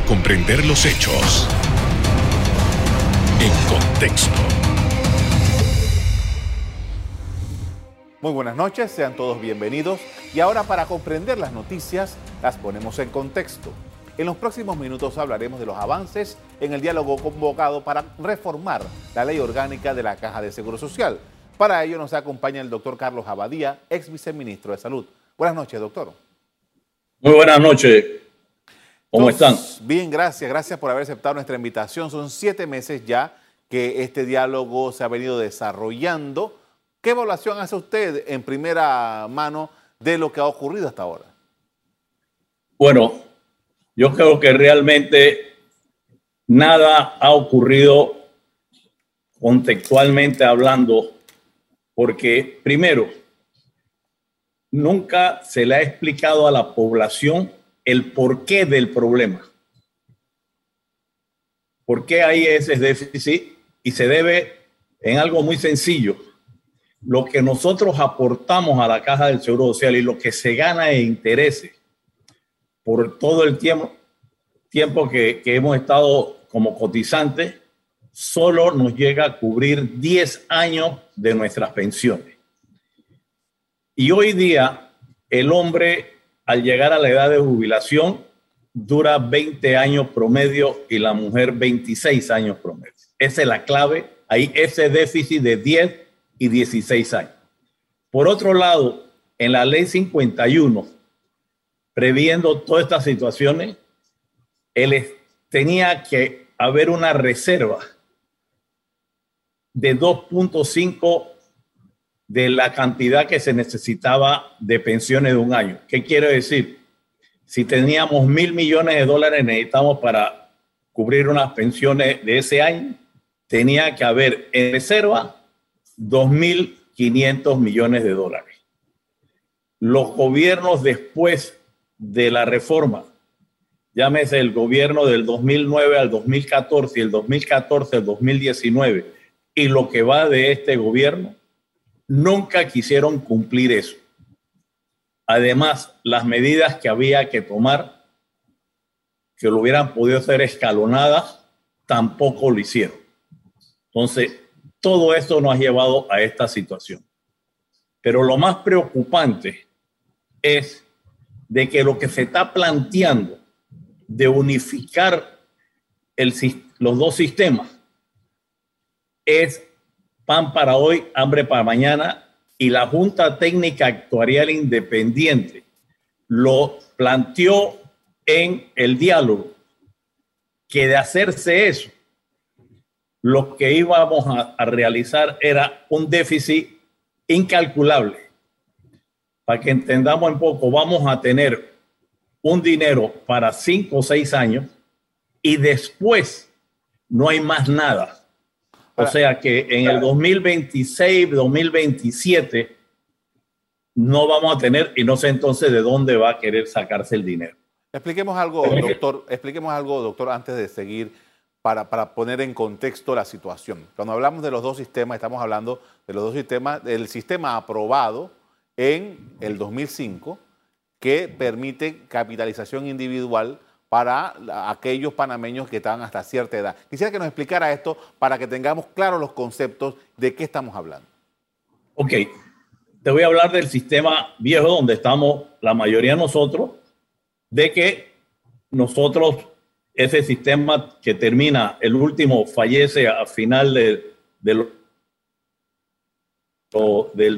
para comprender los hechos en contexto. Muy buenas noches, sean todos bienvenidos y ahora para comprender las noticias las ponemos en contexto. En los próximos minutos hablaremos de los avances en el diálogo convocado para reformar la ley orgánica de la Caja de Seguro Social. Para ello nos acompaña el doctor Carlos Abadía, ex viceministro de Salud. Buenas noches, doctor. Muy buenas noches. ¿Cómo están? Bien, gracias. Gracias por haber aceptado nuestra invitación. Son siete meses ya que este diálogo se ha venido desarrollando. ¿Qué evaluación hace usted en primera mano de lo que ha ocurrido hasta ahora? Bueno, yo creo que realmente nada ha ocurrido contextualmente hablando, porque primero, nunca se le ha explicado a la población el porqué del problema. ¿Por qué hay ese déficit? Y se debe en algo muy sencillo. Lo que nosotros aportamos a la caja del Seguro Social y lo que se gana en intereses por todo el tiempo, tiempo que, que hemos estado como cotizantes, solo nos llega a cubrir 10 años de nuestras pensiones. Y hoy día el hombre al llegar a la edad de jubilación dura 20 años promedio y la mujer 26 años promedio. Esa es la clave. Hay ese déficit de 10 y 16 años. Por otro lado, en la ley 51, previendo todas estas situaciones, él tenía que haber una reserva de 2.5 de la cantidad que se necesitaba de pensiones de un año. ¿Qué quiere decir? Si teníamos mil millones de dólares necesitamos para cubrir unas pensiones de ese año, tenía que haber en reserva 2.500 millones de dólares. Los gobiernos después de la reforma, llámese el gobierno del 2009 al 2014 y el 2014 al 2019, y lo que va de este gobierno, nunca quisieron cumplir eso. Además, las medidas que había que tomar, que lo hubieran podido ser escalonadas, tampoco lo hicieron. Entonces, todo esto nos ha llevado a esta situación. Pero lo más preocupante es de que lo que se está planteando de unificar los dos sistemas es pan para hoy, hambre para mañana, y la Junta Técnica Actuarial Independiente lo planteó en el diálogo, que de hacerse eso, lo que íbamos a, realizar era un déficit incalculable. Para que entendamos un poco, vamos a tener un dinero para cinco o seis años y después no hay más nada o sea que en el 2026, 2027 no vamos a tener y no sé entonces de dónde va a querer sacarse el dinero. Expliquemos algo, doctor, expliquemos algo, doctor, antes de seguir para, para, poner en contexto la situación. Cuando hablamos de los dos sistemas, estamos hablando de los dos sistemas, del sistema aprobado en el 2005 que permite capitalización individual para aquellos panameños que estaban hasta cierta edad. Quisiera que nos explicara esto para que tengamos claros los conceptos de qué estamos hablando. Ok, te voy a hablar del sistema viejo donde estamos la mayoría de nosotros, de que nosotros, ese sistema que termina, el último fallece a final de, del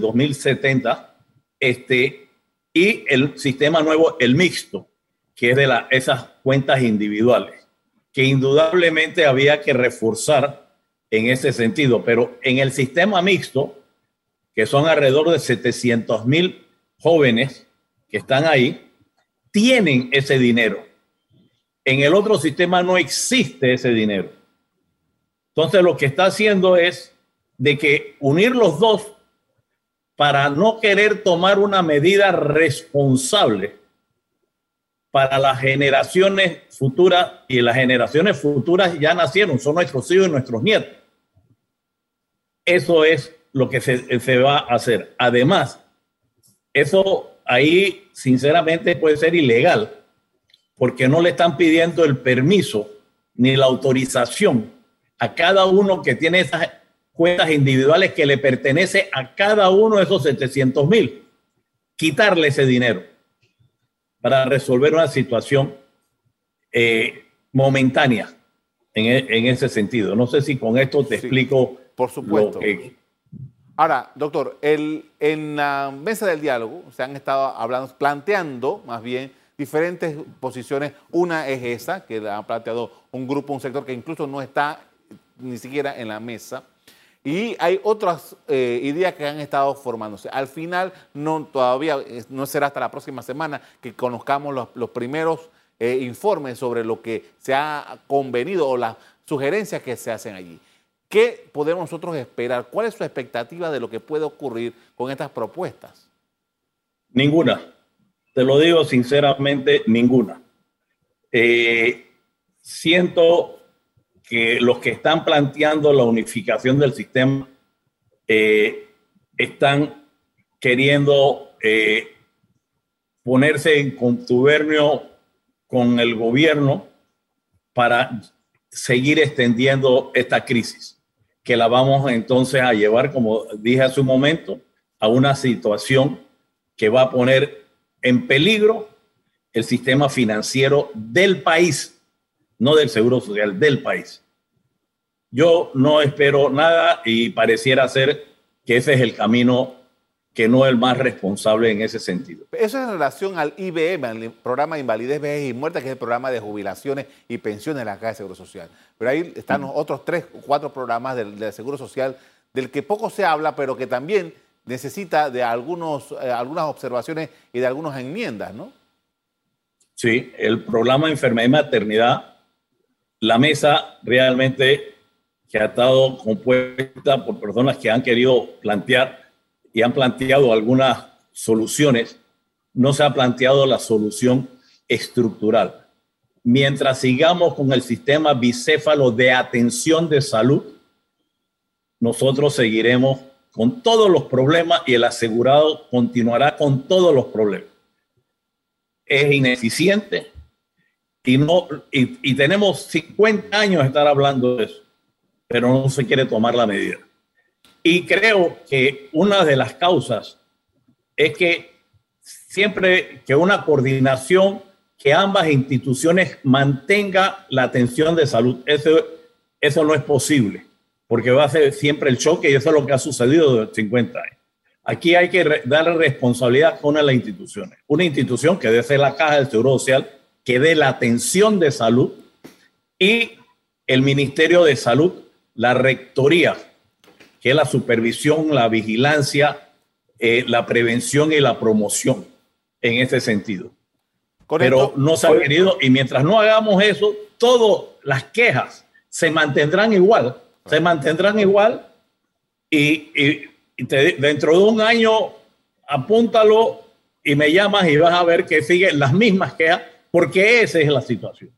2070, este, y el sistema nuevo, el mixto, que es de la, esas cuentas individuales, que indudablemente había que reforzar en ese sentido, pero en el sistema mixto, que son alrededor de 700 mil jóvenes que están ahí, tienen ese dinero. En el otro sistema no existe ese dinero. Entonces lo que está haciendo es de que unir los dos para no querer tomar una medida responsable para las generaciones futuras y las generaciones futuras ya nacieron, son nuestros hijos y nuestros nietos. Eso es lo que se, va a hacer. Además, eso ahí sinceramente puede ser ilegal, porque no le están pidiendo el permiso ni la autorización a cada uno que tiene esas cuentas individuales que le pertenece a cada uno de esos 700 mil. Quitarle ese dinero para resolver una situación eh, momentánea e, en, ese sentido. No sé si con esto te explico. Por supuesto. Ahora, doctor, el, en la mesa del diálogo se han estado hablando, planteando más bien diferentes posiciones. Una es esa, que la ha planteado un grupo, un sector que incluso no está ni siquiera en la mesa. Y hay otras eh, ideas que han estado formándose. Al final, no, todavía no será hasta la próxima semana que conozcamos los, primeros eh, informes sobre lo que se ha convenido o las sugerencias que se hacen allí. ¿Qué podemos nosotros esperar? ¿Cuál es su expectativa de lo que puede ocurrir con estas propuestas? Ninguna. Te lo digo sinceramente, ninguna. Eh, siento que los que están planteando la unificación del sistema eh, están queriendo eh, ponerse en contubernio con el gobierno para seguir extendiendo esta crisis, que la vamos entonces a llevar, como dije hace un momento, a una situación que va a poner en peligro el sistema financiero del país, no del Seguro Social, del país. Yo no espero nada y pareciera ser que ese es el camino que no es el más responsable en ese sentido. Eso es en relación al IBM, al programa de invalidez, vejez y muerte, que es el programa de jubilaciones y pensiones de la Caja de Seguro Social. Pero ahí están los otros tres o cuatro programas del, Seguro Social del que poco se habla, pero que también necesita de algunos, eh, algunas observaciones y de algunas enmiendas, ¿no? Sí, el programa de enfermedad y maternidad, la mesa realmente que ha estado compuesta por personas que han querido plantear y han planteado algunas soluciones, no se ha planteado la solución estructural. Mientras sigamos con el sistema bicéfalo de atención de salud, nosotros seguiremos con todos los problemas y el asegurado continuará con todos los problemas. Es ineficiente y, no, y, tenemos 50 años de estar hablando de eso, pero no se quiere tomar la medida. Y creo que una de las causas es que siempre que una coordinación, que ambas instituciones mantenga la atención de salud, eso, eso no es posible porque va a ser siempre el choque y eso es lo que ha sucedido desde 50 años. Aquí hay que darle responsabilidad a una de las instituciones. Una institución que debe ser la Caja del Seguro Social, que dé la atención de salud y el Ministerio de Salud, la Rectoría, que es la supervisión, la vigilancia, eh, la prevención y la promoción en ese sentido. Pero no se ha querido y mientras no hagamos eso, todas las quejas se mantendrán igual se mantendrán igual y, dentro de un año apúntalo y me llamas y vas a ver que siguen las mismas quejas, porque esa es la situación.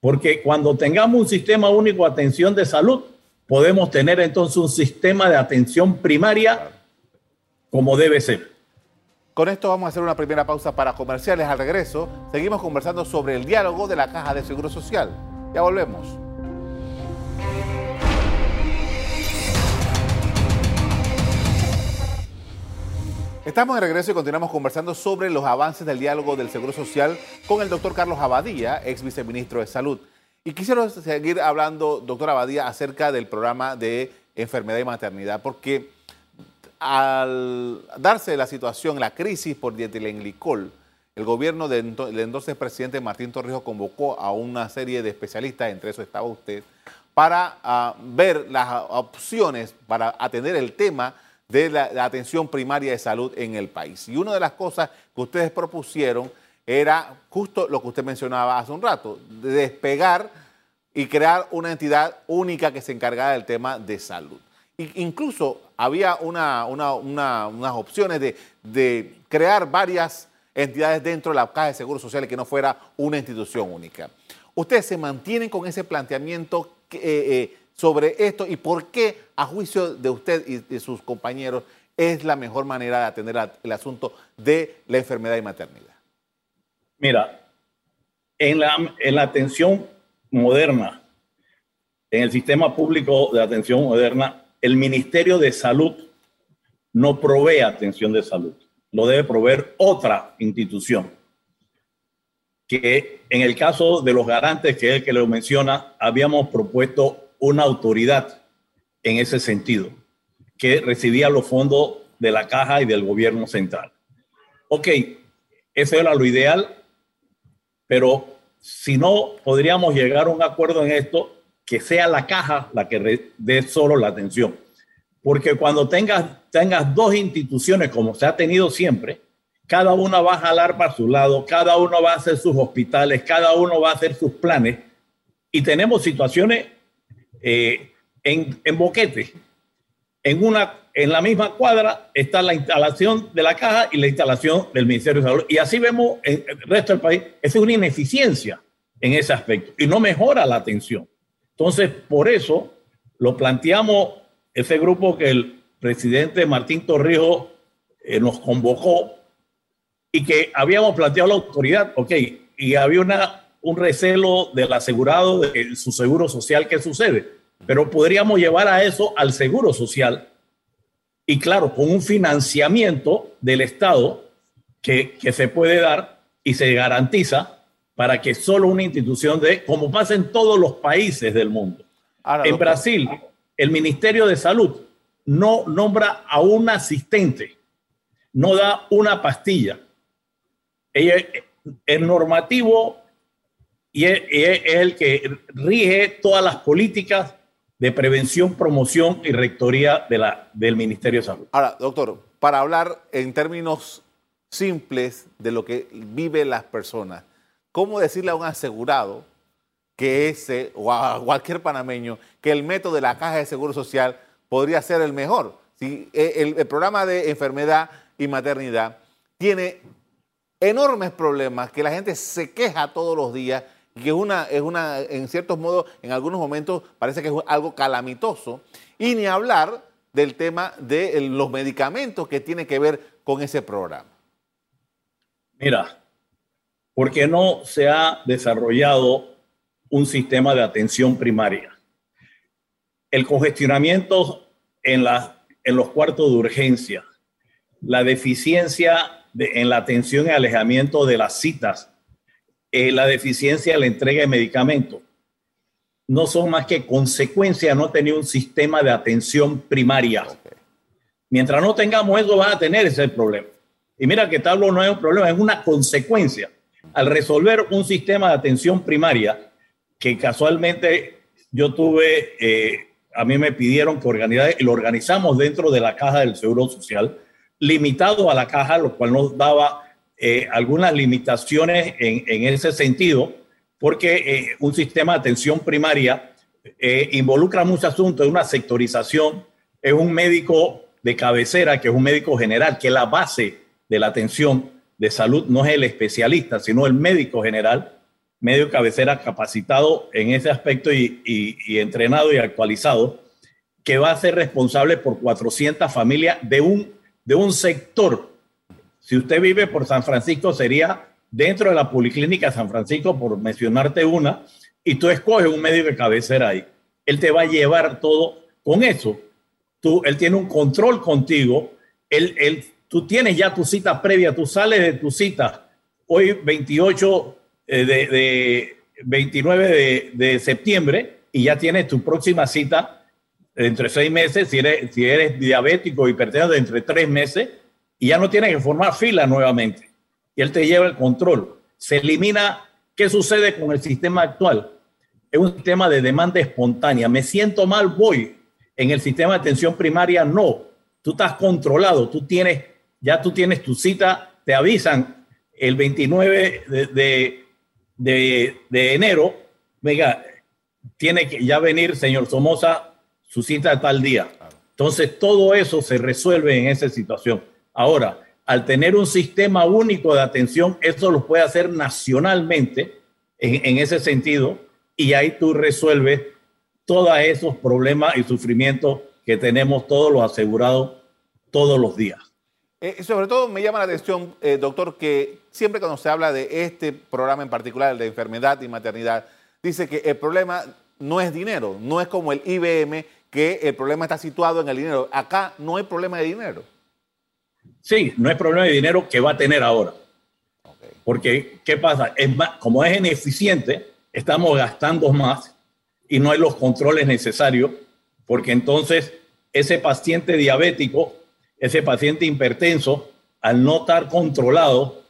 Porque cuando tengamos un sistema único de atención de salud, podemos tener entonces un sistema de atención primaria como debe ser. Con esto vamos a hacer una primera pausa para comerciales. Al regreso, seguimos conversando sobre el diálogo de la Caja de Seguro Social. Ya volvemos. Estamos de regreso y continuamos conversando sobre los avances del diálogo del Seguro Social con el doctor Carlos Abadía, ex viceministro de Salud. Y quisiera seguir hablando, doctor Abadía, acerca del programa de enfermedad y maternidad, porque al darse la situación, la crisis por dietilenglicol, el gobierno del entonces presidente Martín Torrijos convocó a una serie de especialistas, entre eso estaba usted, para ah, ver las opciones para atender el tema de la, atención primaria de salud en el país. Y una de las cosas que ustedes propusieron era justo lo que usted mencionaba hace un rato, de despegar y crear una entidad única que se encargara del tema de salud. incluso había una, unas opciones de, crear varias entidades dentro de la Caja de Seguros Sociales que no fuera una institución única. ¿Ustedes se mantienen con ese planteamiento? Eh, eh, sobre esto y por qué, a juicio de usted y de sus compañeros, es la mejor manera de atender el asunto de la enfermedad y maternidad. Mira, en la, en atención moderna, en el sistema público de atención moderna, el Ministerio de Salud no provee atención de salud, lo debe proveer otra institución. Que en el caso de los garantes, que es el que lo menciona, habíamos propuesto una autoridad en ese sentido, que recibía los fondos de la caja y del gobierno central. Ok, eso era lo ideal, pero si no, podríamos llegar a un acuerdo en esto que sea la caja la que dé solo la atención. Porque cuando tengas, tengas dos instituciones, como se ha tenido siempre, cada una va a jalar para su lado, cada uno va a hacer sus hospitales, cada uno va a hacer sus planes. Y tenemos situaciones eh, en, en boquete. En, una, en la misma cuadra está la instalación de la caja y la instalación del Ministerio de Salud. Y así vemos el resto del país. Es una ineficiencia en ese aspecto y no mejora la atención. Entonces, por eso lo planteamos ese grupo que el presidente Martín Torrijos eh, nos convocó y que habíamos planteado la autoridad, ok, y había una, un recelo del asegurado de su seguro social, ¿qué sucede? Pero podríamos llevar a eso al seguro social y claro, con un financiamiento del Estado que, que se puede dar y se garantiza para que solo una institución de, como pasa en todos los países del mundo. en Brasil, el Ministerio de Salud no nombra a un asistente, no da una pastilla. El normativo y es, el que rige todas las políticas de prevención, promoción y rectoría del Ministerio de Salud. Ahora, doctor, para hablar en términos simples de lo que viven las personas, ¿Cómo decirle a un asegurado que ese, o a cualquier panameño, que el método de la caja de seguro social podría ser el mejor? Si e, el, programa de enfermedad y maternidad tiene enormes problemas que la gente se queja todos los días que es una, es una, en ciertos modos, en algunos momentos parece que es algo calamitoso. Y ni hablar del tema de los medicamentos que tiene que ver con ese programa. Mira, porque no se ha desarrollado un sistema de atención primaria. El congestionamiento en, en los cuartos de urgencia, la deficiencia en la atención y alejamiento de las citas, eh, la deficiencia en la entrega de medicamentos, no son más que consecuencia de no tener un sistema de atención primaria. Mientras no tengamos eso, van a tener ese problema. Y mira que tal no es un problema, es una consecuencia al resolver un sistema de atención primaria que casualmente yo tuve, eh, a mí me pidieron que organizara, y lo organizamos dentro de la caja del Seguro Social, limitado a la caja, lo cual nos daba eh, algunas limitaciones en, ese sentido, porque eh, un sistema de atención primaria involucra muchos asuntos, es una sectorización, es un médico de cabecera, que es un médico general, que es la base de la atención de salud no es el especialista, sino el médico general, medio cabecera capacitado en ese aspecto y, entrenado y actualizado, que va a ser responsable por 400 familias de un, de un sector. Si usted vive por San Francisco, sería dentro de la Policlínica San Francisco, por mencionarte una, y tú escoges un médico de cabecera ahí. Él te va a llevar todo con eso. Tú, él tiene un control contigo, él, él tú tienes ya tu cita previa, tú sales de tu cita hoy 28 eh, de, 29 de, septiembre y ya tienes tu próxima cita entre seis meses, si eres, si eres diabético, hipertenso, de entre tres meses, y ya no tienes que formar fila nuevamente. Y él te lleva el control. Se elimina, ¿qué sucede con el sistema actual? Es un sistema de demanda espontánea. Me siento mal, voy. En el sistema de atención primaria, no. Tú estás controlado, tú tienes ya tú tienes tu cita, te avisan el 29 de, de, enero, venga, tiene que ya venir, señor Somoza, su cita tal día. Entonces, todo eso se resuelve en esa situación. Ahora, al tener un sistema único de atención, eso lo puede hacer nacionalmente en, ese sentido, y ahí tú resuelves todos esos problemas y sufrimientos que tenemos todos los asegurados todos los días. Eh, sobre todo me llama la atención, eh, doctor, que siempre cuando se habla de este programa en particular, el de enfermedad y maternidad, dice que el problema no es dinero, no es como el IBM, que el problema está situado en el dinero. Acá no hay problema de dinero. Sí, no hay problema de dinero que va a tener ahora. Porque, ¿qué pasa? Es como es ineficiente, estamos gastando más y no hay los controles necesarios, porque entonces ese paciente diabético, ese paciente hipertenso, al no estar controlado,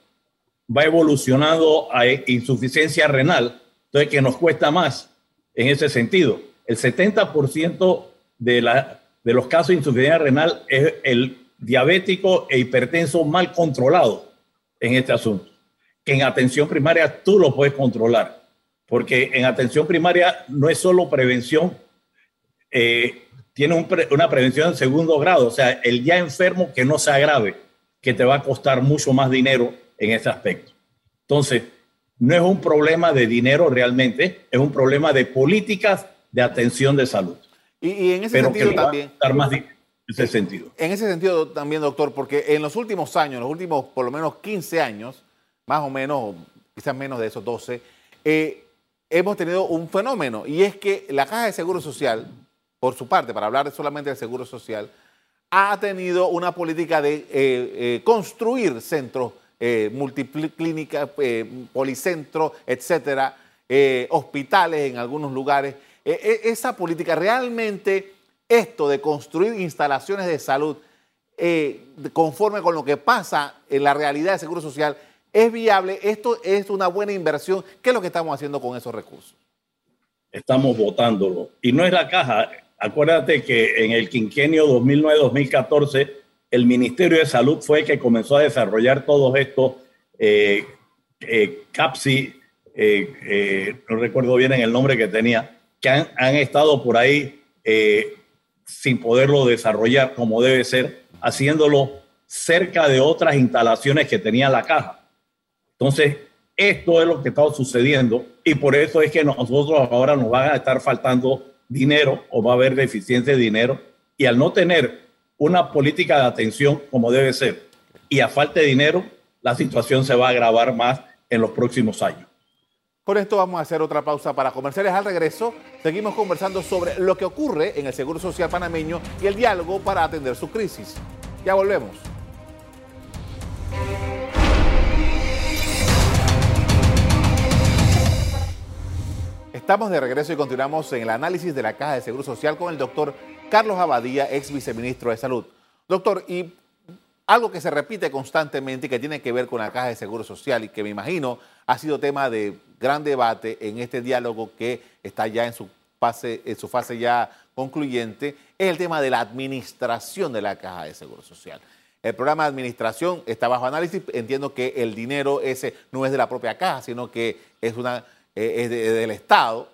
va evolucionando a insuficiencia renal, entonces que nos cuesta más en ese sentido. El 70% de, la, de los casos de insuficiencia renal es el diabético e hipertenso mal controlado en este asunto. Que en atención primaria tú lo puedes controlar, porque en atención primaria no es solo prevención, eh, tiene una prevención en segundo grado, o sea, el ya enfermo que no se agrave, que te va a costar mucho más dinero en ese aspecto. Entonces, no es un problema de dinero realmente, es un problema de políticas de atención de salud. Y, en ese sentido también. más ese sentido. En ese sentido también, doctor, porque en los últimos años, los últimos por lo menos 15 años, más o menos, quizás menos de esos 12, eh, hemos tenido un fenómeno y es que la Caja de Seguro Social, por su parte, para hablar solamente del Seguro Social, ha tenido una política de eh, eh, construir centros multiclínicas, policentros, etcétera, hospitales en algunos lugares. esa política realmente esto de construir instalaciones de salud eh, conforme con lo que pasa en la realidad del Seguro Social es viable, esto es una buena inversión. ¿Qué es lo que estamos haciendo con esos recursos? Estamos votándolo. Y no es la caja. Acuérdate que en el quinquenio 2009-2014, el Ministerio de Salud fue el que comenzó a desarrollar todos estos eh, eh, CAPSI, no recuerdo bien el nombre que tenía, que han estado por ahí sin poderlo desarrollar como debe ser, haciéndolo cerca de otras instalaciones que tenía la caja. Entonces, esto es lo que está sucediendo y por eso es que nosotros ahora nos va a estar faltando dinero o va a haber deficiencia de dinero y al no tener una política de atención como debe ser y a falta de dinero, la situación se va a agravar más en los próximos años. Con esto vamos a hacer otra pausa para comerciales. Al regreso, seguimos conversando sobre lo que ocurre en el Seguro Social panameño y el diálogo para atender su crisis. Ya volvemos. Estamos de regreso y continuamos en el análisis de la Caja de Seguro Social con el doctor Carlos Abadía, ex viceministro de Salud. Doctor, y algo que se repite constantemente y que tiene que ver con la Caja de Seguro Social y que me imagino ha sido tema de gran debate en este diálogo que está ya en su fase, en su fase ya concluyente, es el tema de la administración de la Caja de Seguro Social. El programa de administración está bajo análisis. Entiendo que el dinero ese no es de la propia caja, sino que es, una, eh, es del Estado.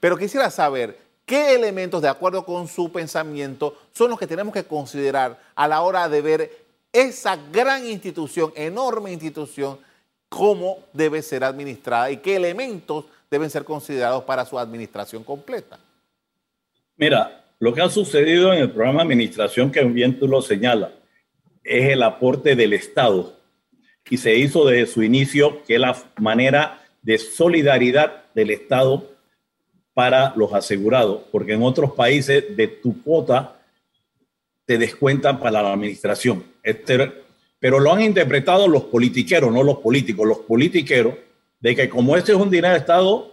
Pero quisiera saber qué elementos, de acuerdo con su pensamiento, son los que tenemos que considerar a la hora de ver esa gran institución, enorme institución, cómo debe ser administrada y qué elementos deben ser considerados para su administración completa. Mira, lo que ha sucedido en el programa de administración, que bien tú lo señalas, es el aporte del Estado y se hizo desde su inicio que es la manera de solidaridad del Estado para los asegurados, porque en otros países de tu cuota te descuentan para la administración. Este pero lo han interpretado los politiqueros, no los políticos, los politiqueros, de que como este es un dinero de Estado,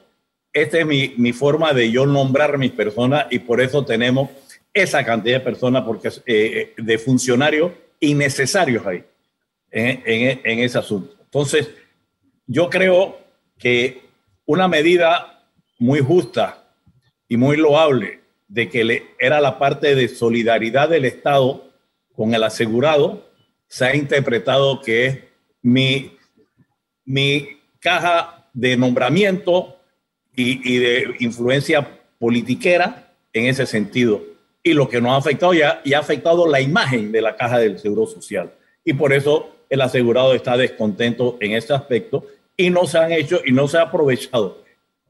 esta es mi, forma de yo nombrar mis personas y por eso tenemos esa cantidad de personas porque, eh, de funcionarios innecesarios ahí en, en, en ese asunto. Entonces, yo creo que una medida muy justa y muy loable de que le, era la parte de solidaridad del Estado con el asegurado, se ha interpretado que es mi, mi caja de nombramiento y, de influencia politiquera en ese sentido. Y lo que nos ha afectado ya y ha afectado la imagen de la caja del Seguro Social. Y por eso el asegurado está descontento en este aspecto y no se han hecho y no se ha aprovechado.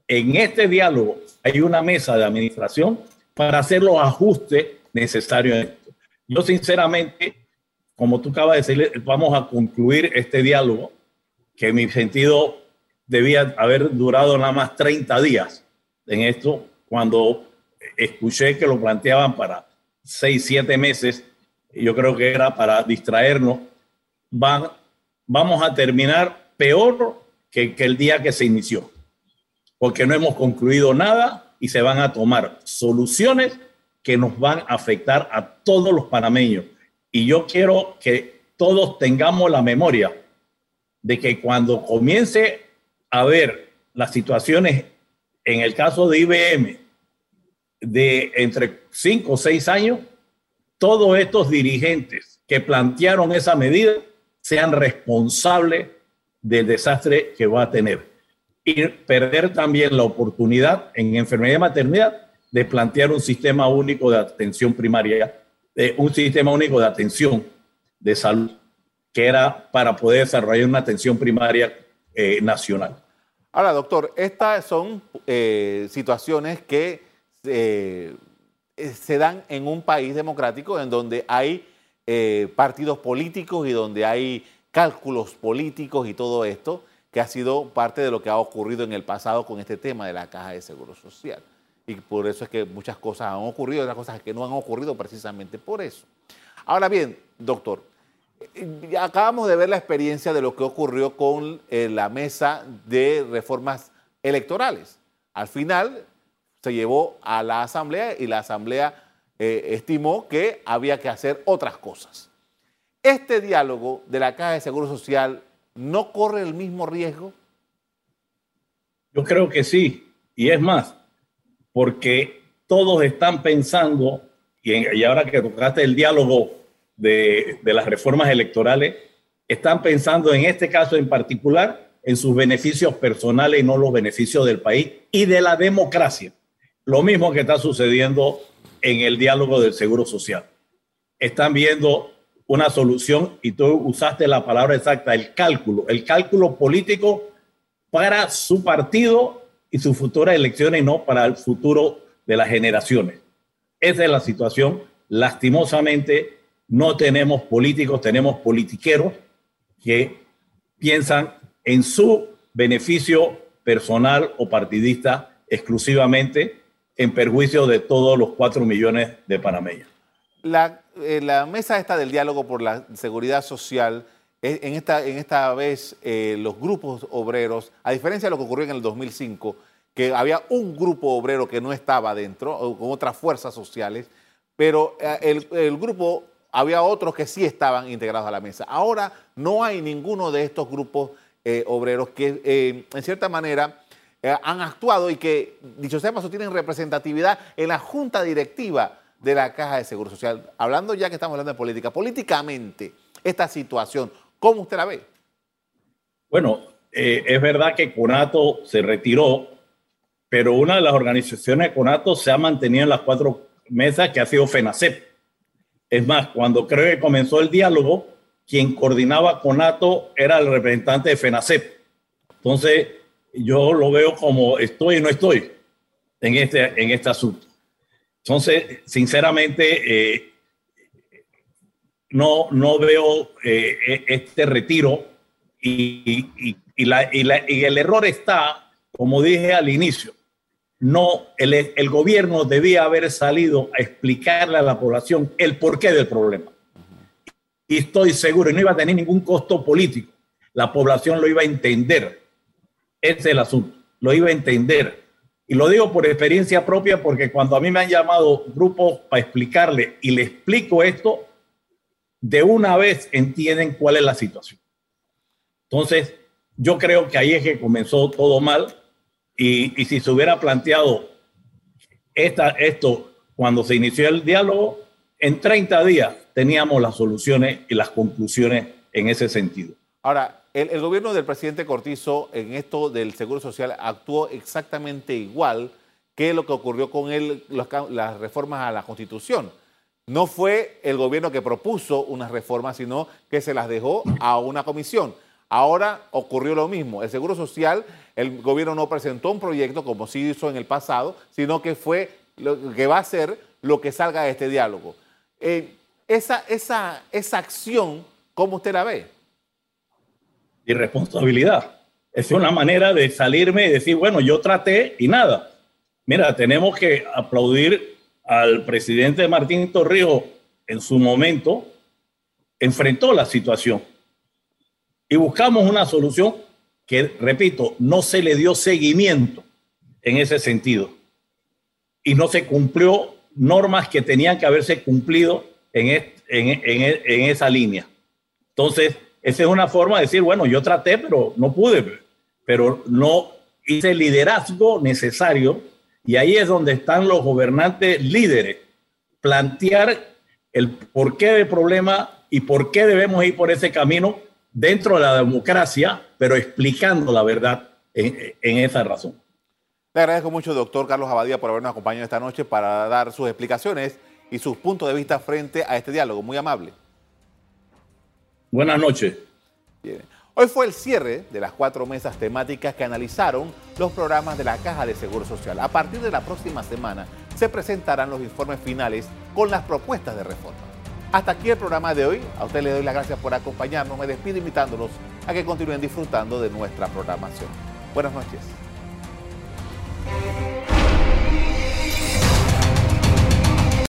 En este diálogo hay una mesa de administración para hacer los ajustes necesarios. Yo sinceramente como tú acabas de decirle, vamos a concluir este diálogo, que en mi sentido debía haber durado nada más 30 días en esto, cuando escuché que lo planteaban para 6, 7 meses, yo creo que era para distraernos, van, vamos a terminar peor que, que el día que se inició, porque no hemos concluido nada y se van a tomar soluciones que nos van a afectar a todos los panameños. Y yo quiero que todos tengamos la memoria de que cuando comience a ver las situaciones, en el caso de IBM, de entre cinco o seis años, todos estos dirigentes que plantearon esa medida sean responsables del desastre que va a tener. Y perder también la oportunidad en enfermedad y maternidad de plantear un sistema único de atención primaria, eh, un sistema único de atención de salud, que era para poder desarrollar una atención primaria eh, nacional. Ahora, doctor, estas son eh, situaciones que se dan en un país democrático en donde hay partidos políticos y donde hay cálculos políticos y todo esto, que ha sido parte de lo que ha ocurrido en el pasado con este tema de la caja de seguro social y por eso es que muchas cosas han ocurrido, otras cosas que no han ocurrido precisamente por eso. Ahora bien, doctor, eh, acabamos de ver la experiencia de lo que ocurrió con eh, la mesa de reformas electorales. Al final se llevó a la asamblea y la asamblea eh, estimó que había que hacer otras cosas. ¿Este diálogo de la Caja de Seguro Social no corre el mismo riesgo? Yo creo que sí. Y es más, porque todos están pensando, y, ahora que tocaste el diálogo de, de las reformas electorales, están pensando en este caso en particular en sus beneficios personales y no los beneficios del país y de la democracia. Lo mismo que está sucediendo en el diálogo del Seguro Social. Están viendo una solución y tú usaste la palabra exacta, el cálculo, el cálculo político para su partido y sus futuras elecciones no para el futuro de las generaciones. Esa es la situación. Lastimosamente, no tenemos políticos, tenemos politiqueros que piensan en su beneficio personal o partidista exclusivamente en perjuicio de todos los cuatro millones de panameños. La, eh, la mesa esta del diálogo por la seguridad social en esta, en esta vez eh, los grupos obreros, a diferencia de lo que ocurrió en el 2005, que había un grupo obrero que no estaba dentro, con otras fuerzas sociales, pero eh, el, grupo, había otros que sí estaban integrados a la mesa. Ahora no hay ninguno de estos grupos eh, obreros que en cierta manera han actuado y que, dicho sea paso, tienen representatividad en la junta directiva de la Caja de Seguro Social. Hablando ya que estamos hablando de política, políticamente, esta situación, ¿Cómo usted la ve? Bueno, eh, es verdad que Conato se retiró, pero una de las organizaciones de Conato se ha mantenido en las cuatro mesas que ha sido FENACEP. Es más, cuando creo que comenzó el diálogo, quien coordinaba Conato era el representante de FENACEP. Entonces, yo lo veo como estoy y no estoy en este, en este asunto. Entonces, sinceramente, eh, no, no veo eh, e, este retiro y, el error está, como dije al inicio, no, el, el, gobierno debía haber salido a explicarle a la población el porqué del problema. Y estoy seguro, y no iba a tener ningún costo político. La población lo iba a entender. Ese es el asunto, lo iba a entender. Y lo digo por experiencia propia porque cuando a mí me han llamado grupos para explicarle y le explico esto, de una vez entienden cuál es la situación. Entonces, yo creo que ahí es que comenzó todo mal y, si se hubiera planteado esto cuando se inició el diálogo, en 30 días teníamos las soluciones y las conclusiones en ese sentido. Ahora, el, gobierno del presidente Cortizo en esto del Seguro Social actuó exactamente igual que lo que ocurrió con él, las reformas a la Constitución no fue el gobierno que propuso unas reformas, sino que se las dejó a una comisión. Ahora ocurrió lo mismo. El Seguro Social, el gobierno no presentó un proyecto como sí hizo en el pasado, sino que fue lo que va a ser lo que salga de este diálogo. Eh, esa, esa, esa acción, ¿cómo usted la ve? Irresponsabilidad. Es una manera de salirme y decir, bueno, yo traté y nada. Mira, tenemos que aplaudir al presidente Martín Torrijos en su momento, enfrentó la situación. Y buscamos una solución que, repito, no se le dio seguimiento en ese sentido. Y no se cumplió normas que tenían que haberse cumplido en, en, esa línea. Entonces, esa es una forma de decir, bueno, yo traté, pero no pude, pero no hice el liderazgo necesario y ahí es donde están los gobernantes líderes, plantear el porqué del problema y por qué debemos ir por ese camino dentro de la democracia, pero explicando la verdad en, en esa razón. Le agradezco mucho, doctor Carlos Abadía, por habernos acompañado esta noche para dar sus explicaciones y sus puntos de vista frente a este diálogo. Muy amable. Buenas noches. Hoy fue el cierre de las cuatro mesas temáticas que analizaron los programas de la Caja de Seguro Social. A partir de la próxima semana se presentarán los informes finales con las propuestas de reforma. Hasta aquí el programa de hoy. A usted le doy las gracias por acompañarnos. Me despido invitándolos a que continúen disfrutando de nuestra programación. Buenas noches.